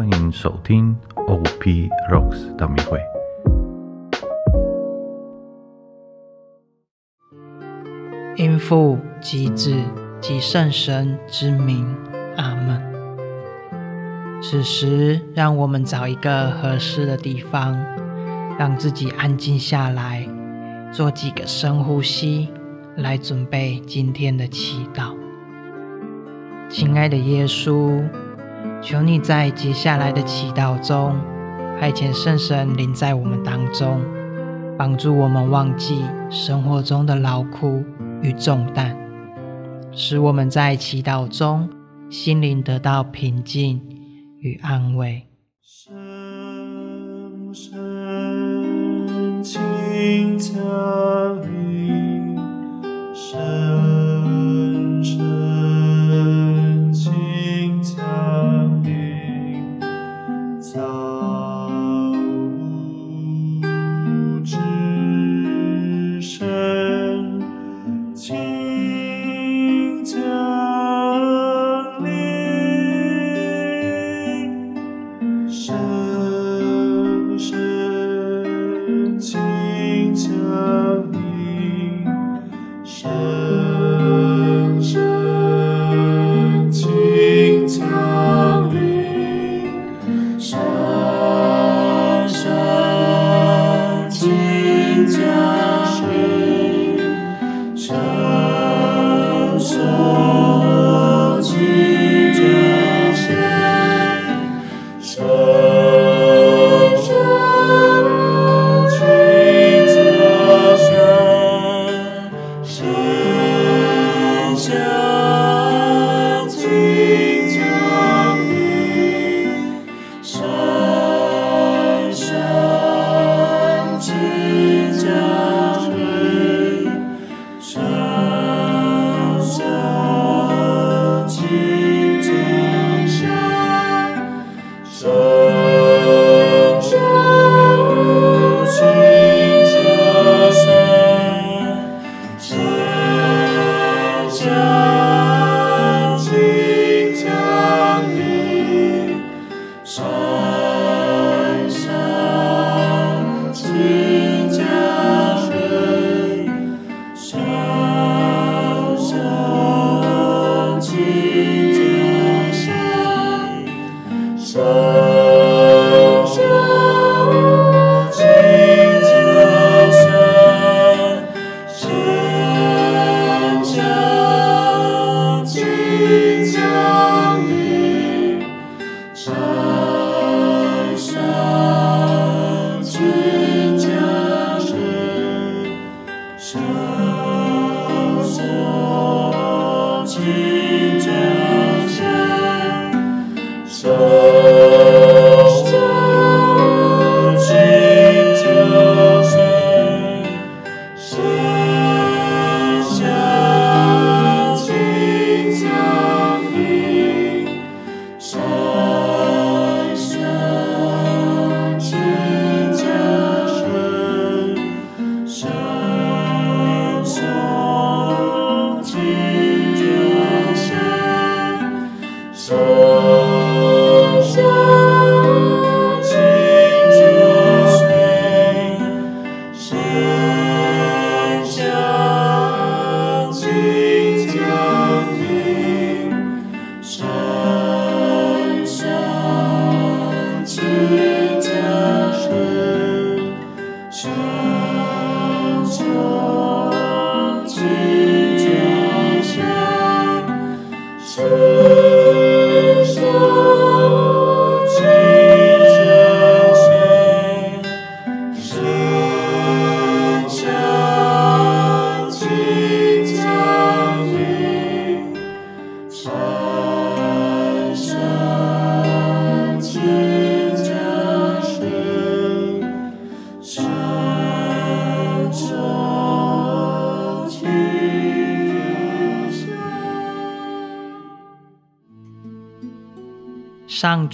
欢迎收听 OP Rocks 道明会。因父及子及圣神之名，阿门。此时，让我们找一个合适的地方，让自己安静下来，做几个深呼吸，来准备今天的祈祷。亲爱的耶稣，求你在接下来的祈祷中，派遣圣神临在我们当中，帮助我们忘记生活中的劳苦与重担，使我们在祈祷中心灵得到平静与安慰。深深请降临，time.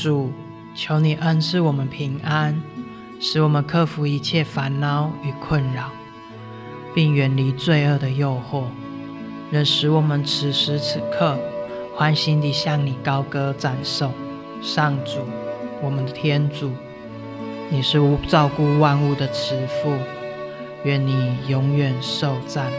主，求你恩赐我们平安，使我们克服一切烦恼与困扰，并远离罪恶的诱惑，仍使我们此时此刻欢欣地向你高歌赞颂。上主，我们的天主，你是无照顾万物的慈父，愿你永远受赞。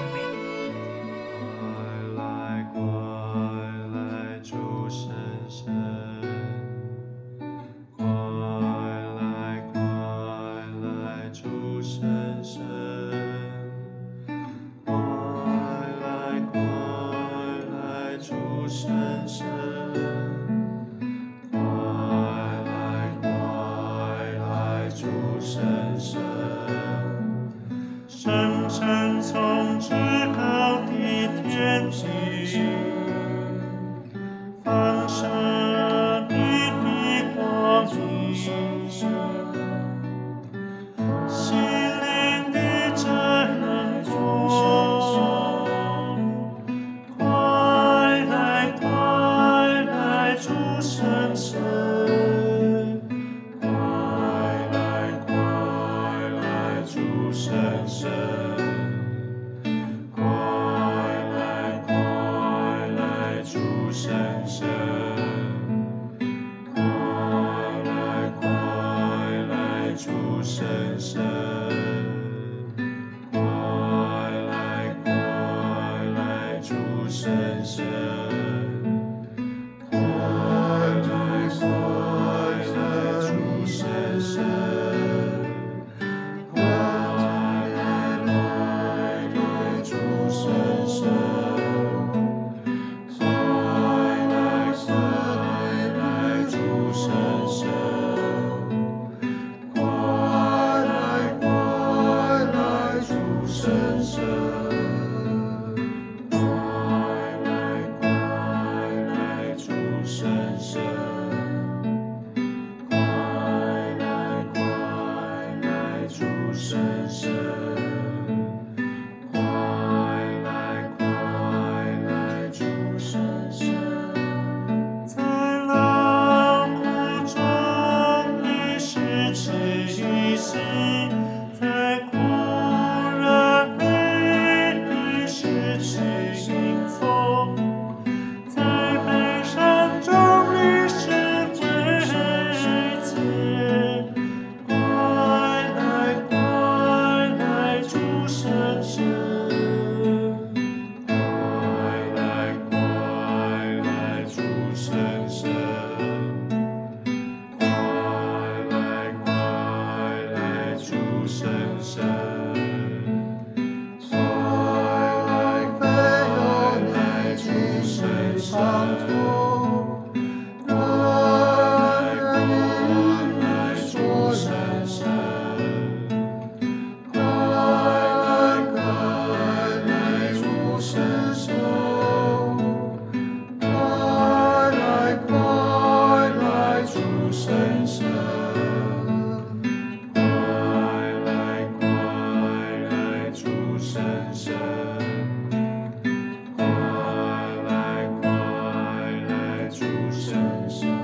出声声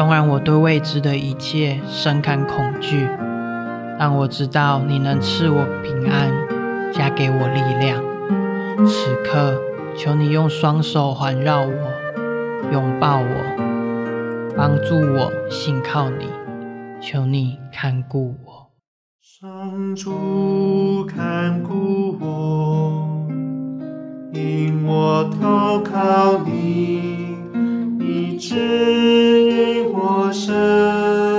纵然我对未知的一切深感恐惧，但我知道你能赐我平安，加给我力量。此刻，求你用双手环绕我，拥抱我，帮助我信靠你。求你看顾我。上主看顾我，因我投靠你，你指引我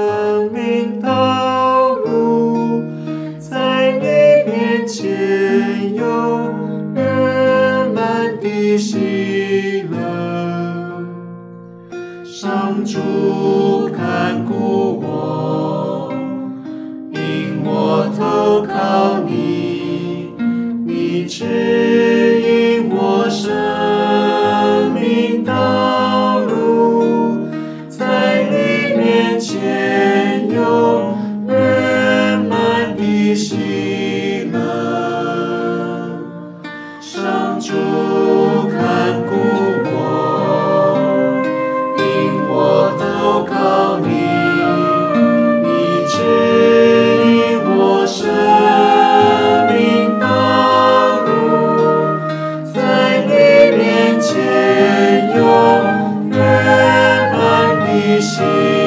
的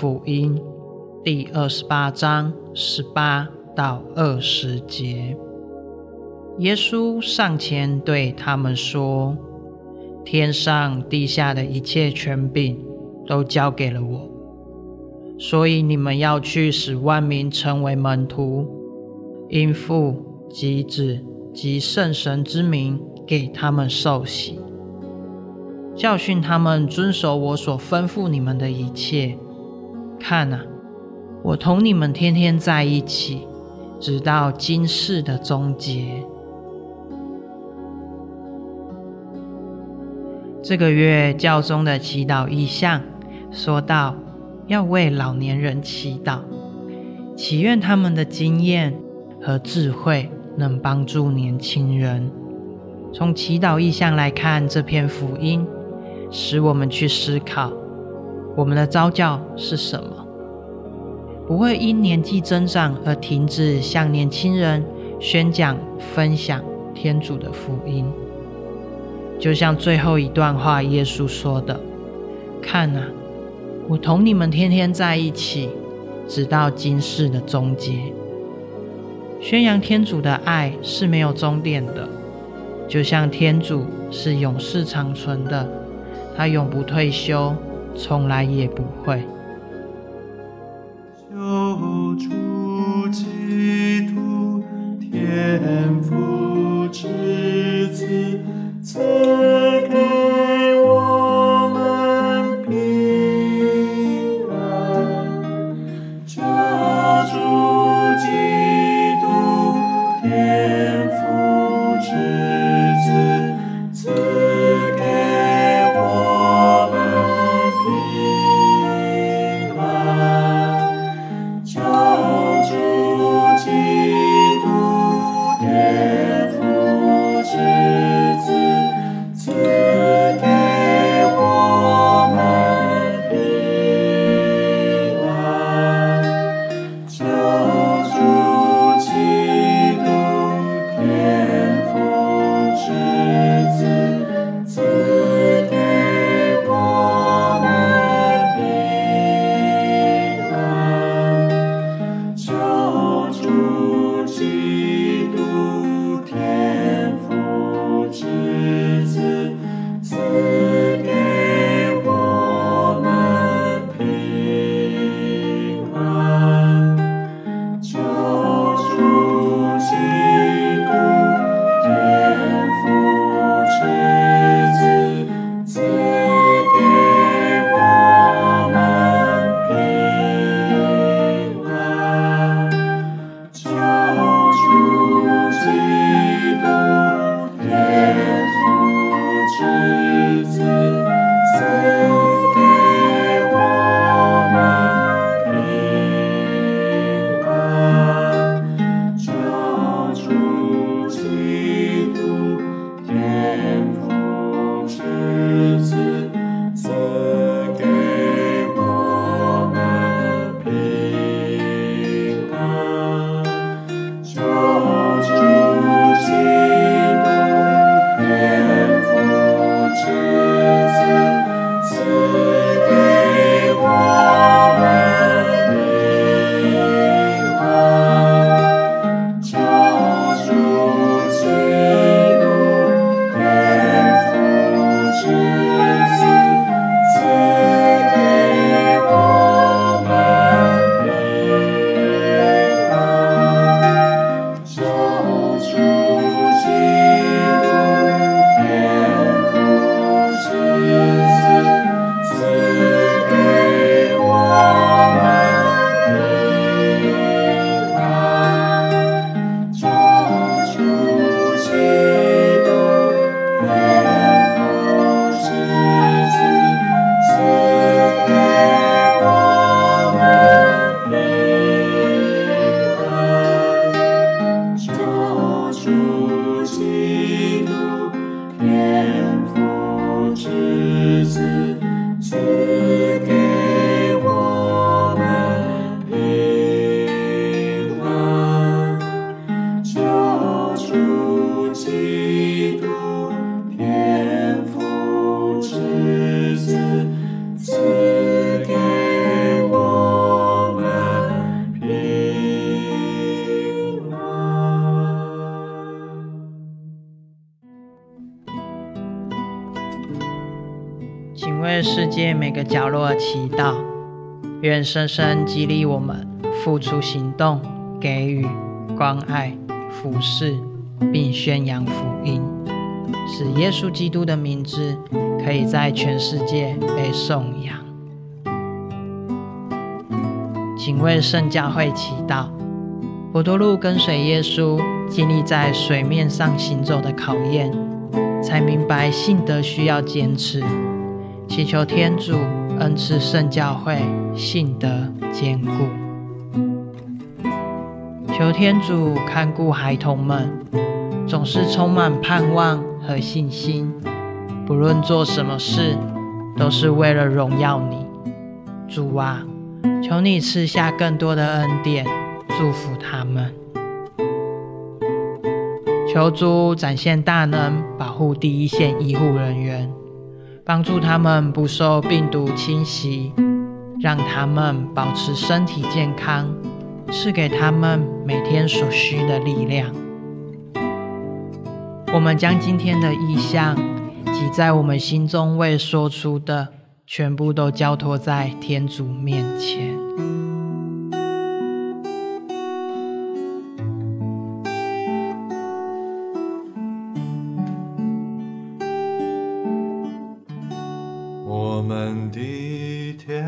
福音第二十八章十八到二十节。耶稣上前对他们说：“天上地下的一切权柄都交给了我，所以你们要去，使万民成为门徒，因父及子及圣神之名给他们受洗。”教训他们遵守我所吩咐你们的一切。看啊，我同你们天天在一起，直到今世的终结。这个月教宗的祈祷意向说到，要为老年人祈祷，祈愿他们的经验和智慧能帮助年轻人。从祈祷意向来看，这篇福音使我们去思考，我们的招教是什么？不会因年纪增长而停止向年轻人宣讲、分享天主的福音。就像最后一段话，耶稣说的：“看啊，我同你们天天在一起，直到今世的终结。”宣扬天主的爱是没有终点的，就像天主是永世长存的，他永不退休，从来也不会。愿深深激励我们付出行动，给予关爱、服侍，并宣扬福音，使耶稣基督的名字可以在全世界被颂扬。请为圣教会祈祷。博多禄跟随耶稣，经历在水面上行走的考验，才明白信德需要坚持。祈求天主恩赐圣教会信德坚固，求天主看顾孩童们，总是充满盼望和信心。不论做什么事，都是为了荣耀你。主啊，求你赐下更多的恩典，祝福他们。求主展现大能，保护第一线医护人员，帮助他们不受病毒侵袭，让他们保持身体健康，赐给他们每天所需的力量。我们将今天的意向。及在我们心中未说出的，全部都交托在天主面前。天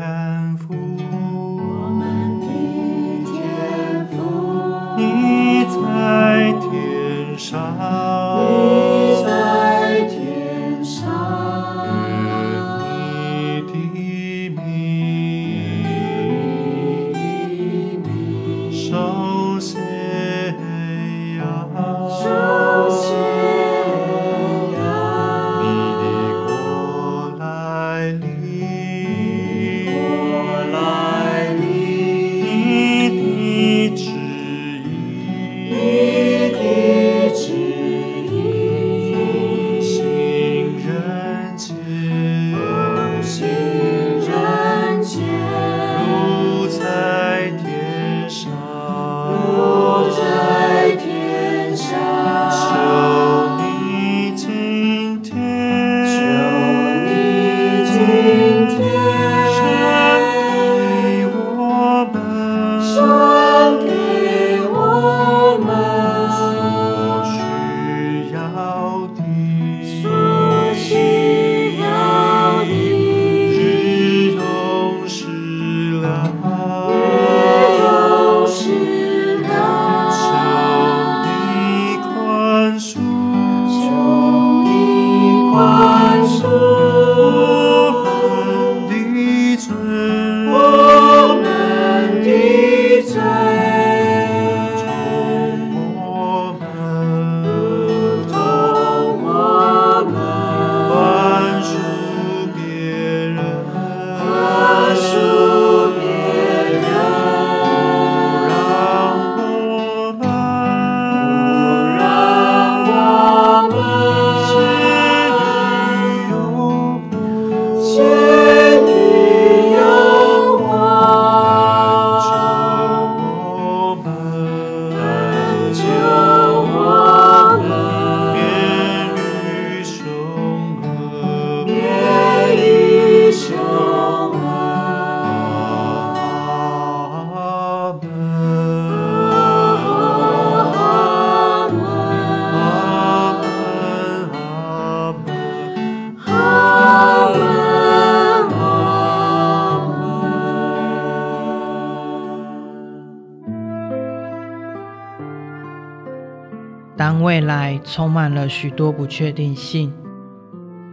充满了许多不确定性，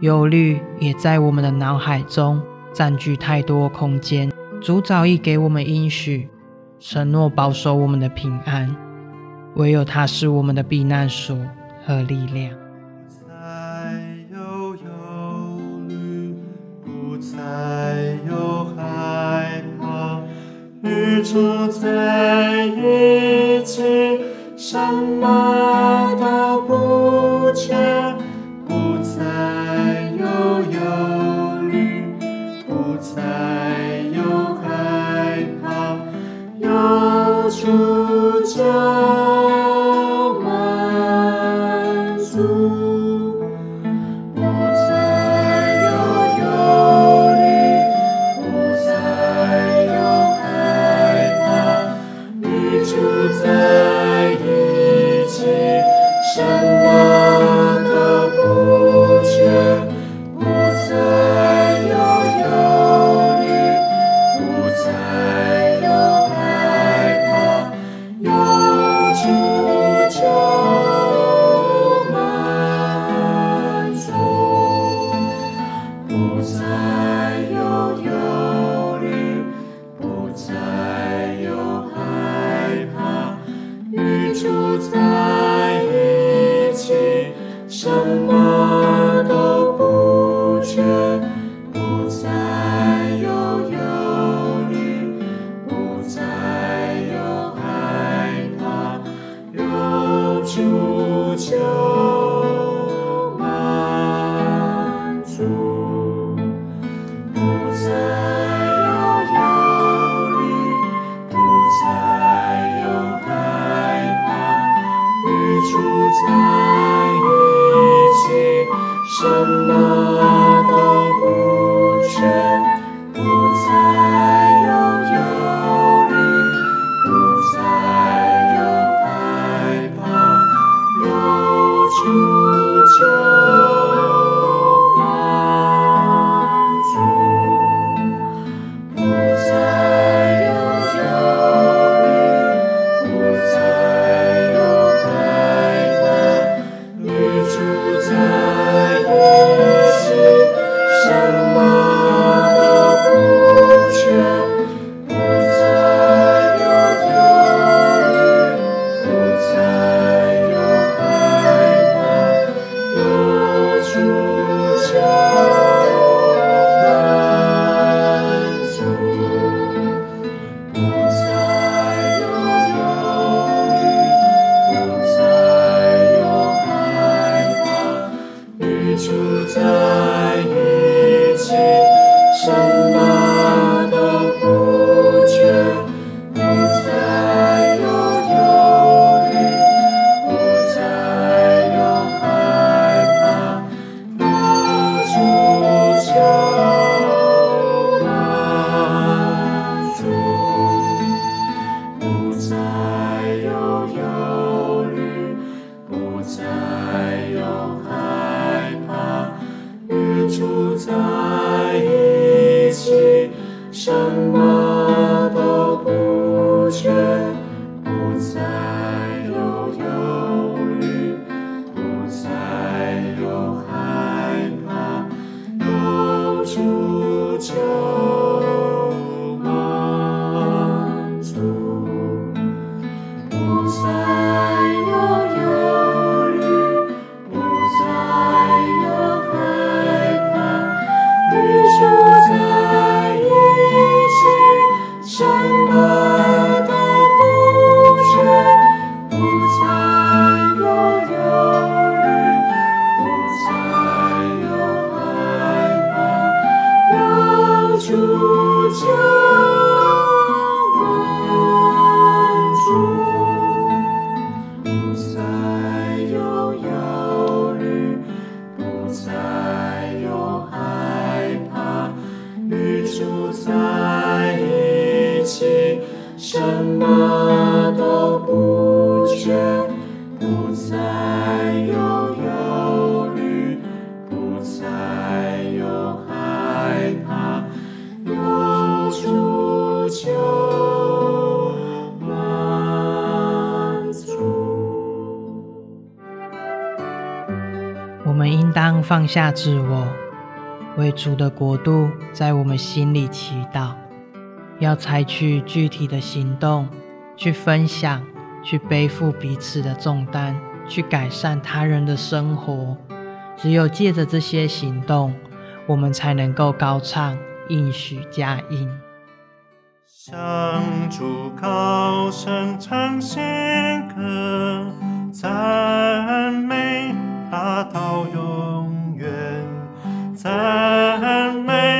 忧虑也在我们的脑海中占据太多空间。主早已给我们应许，承诺保守我们的平安，唯有他是我们的避难所和力量。不再有忧虑，不再有害怕，与主在一起，什么 Amen. Sunday. 什么都不缺不再有忧虑不再有害怕满足我们应当放下自我为主的国度在我们心里祈祷。要采取具体的行动，去分享，去背负彼此的重担，去改善他人的生活。只有借着这些行动，我们才能够高唱应许佳音。向主高声唱新歌，赞美他到永远，赞美。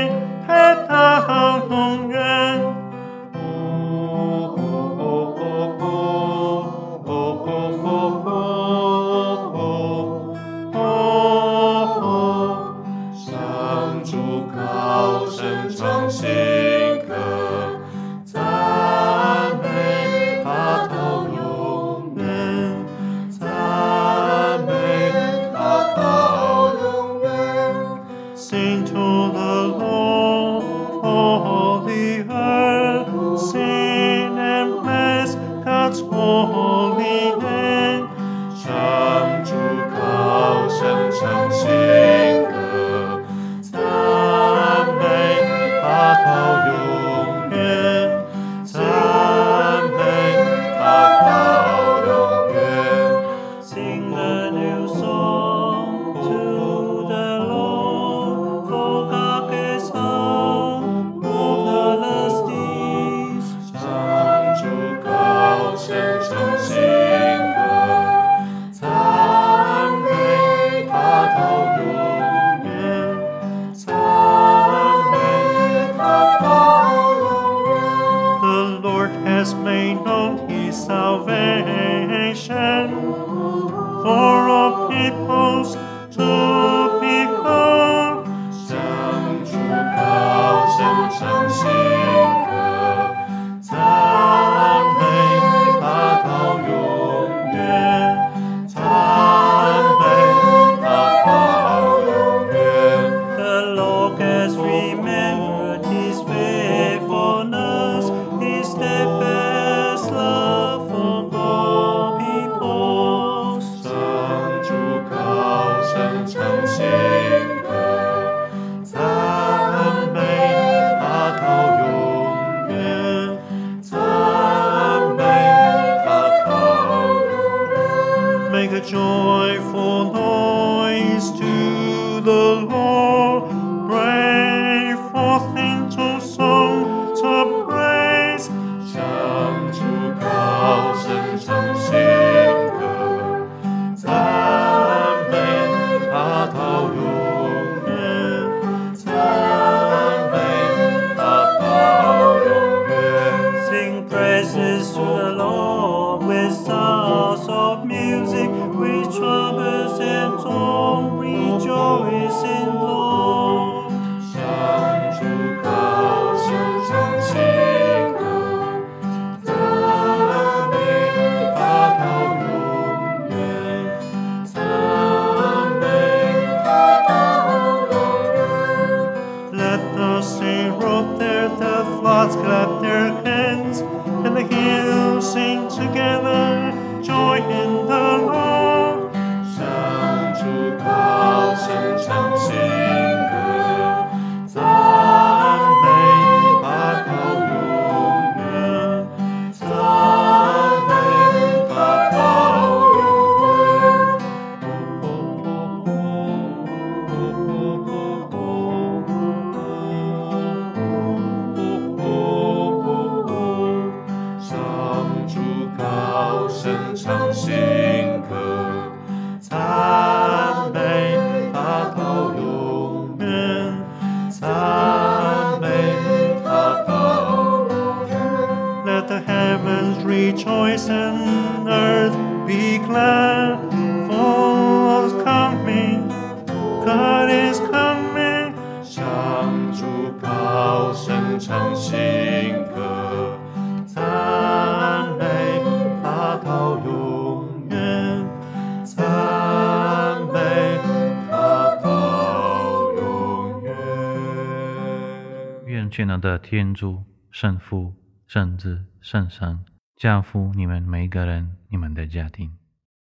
的天主、圣父、圣子、圣神，教父，你们每一个人，你们的家庭。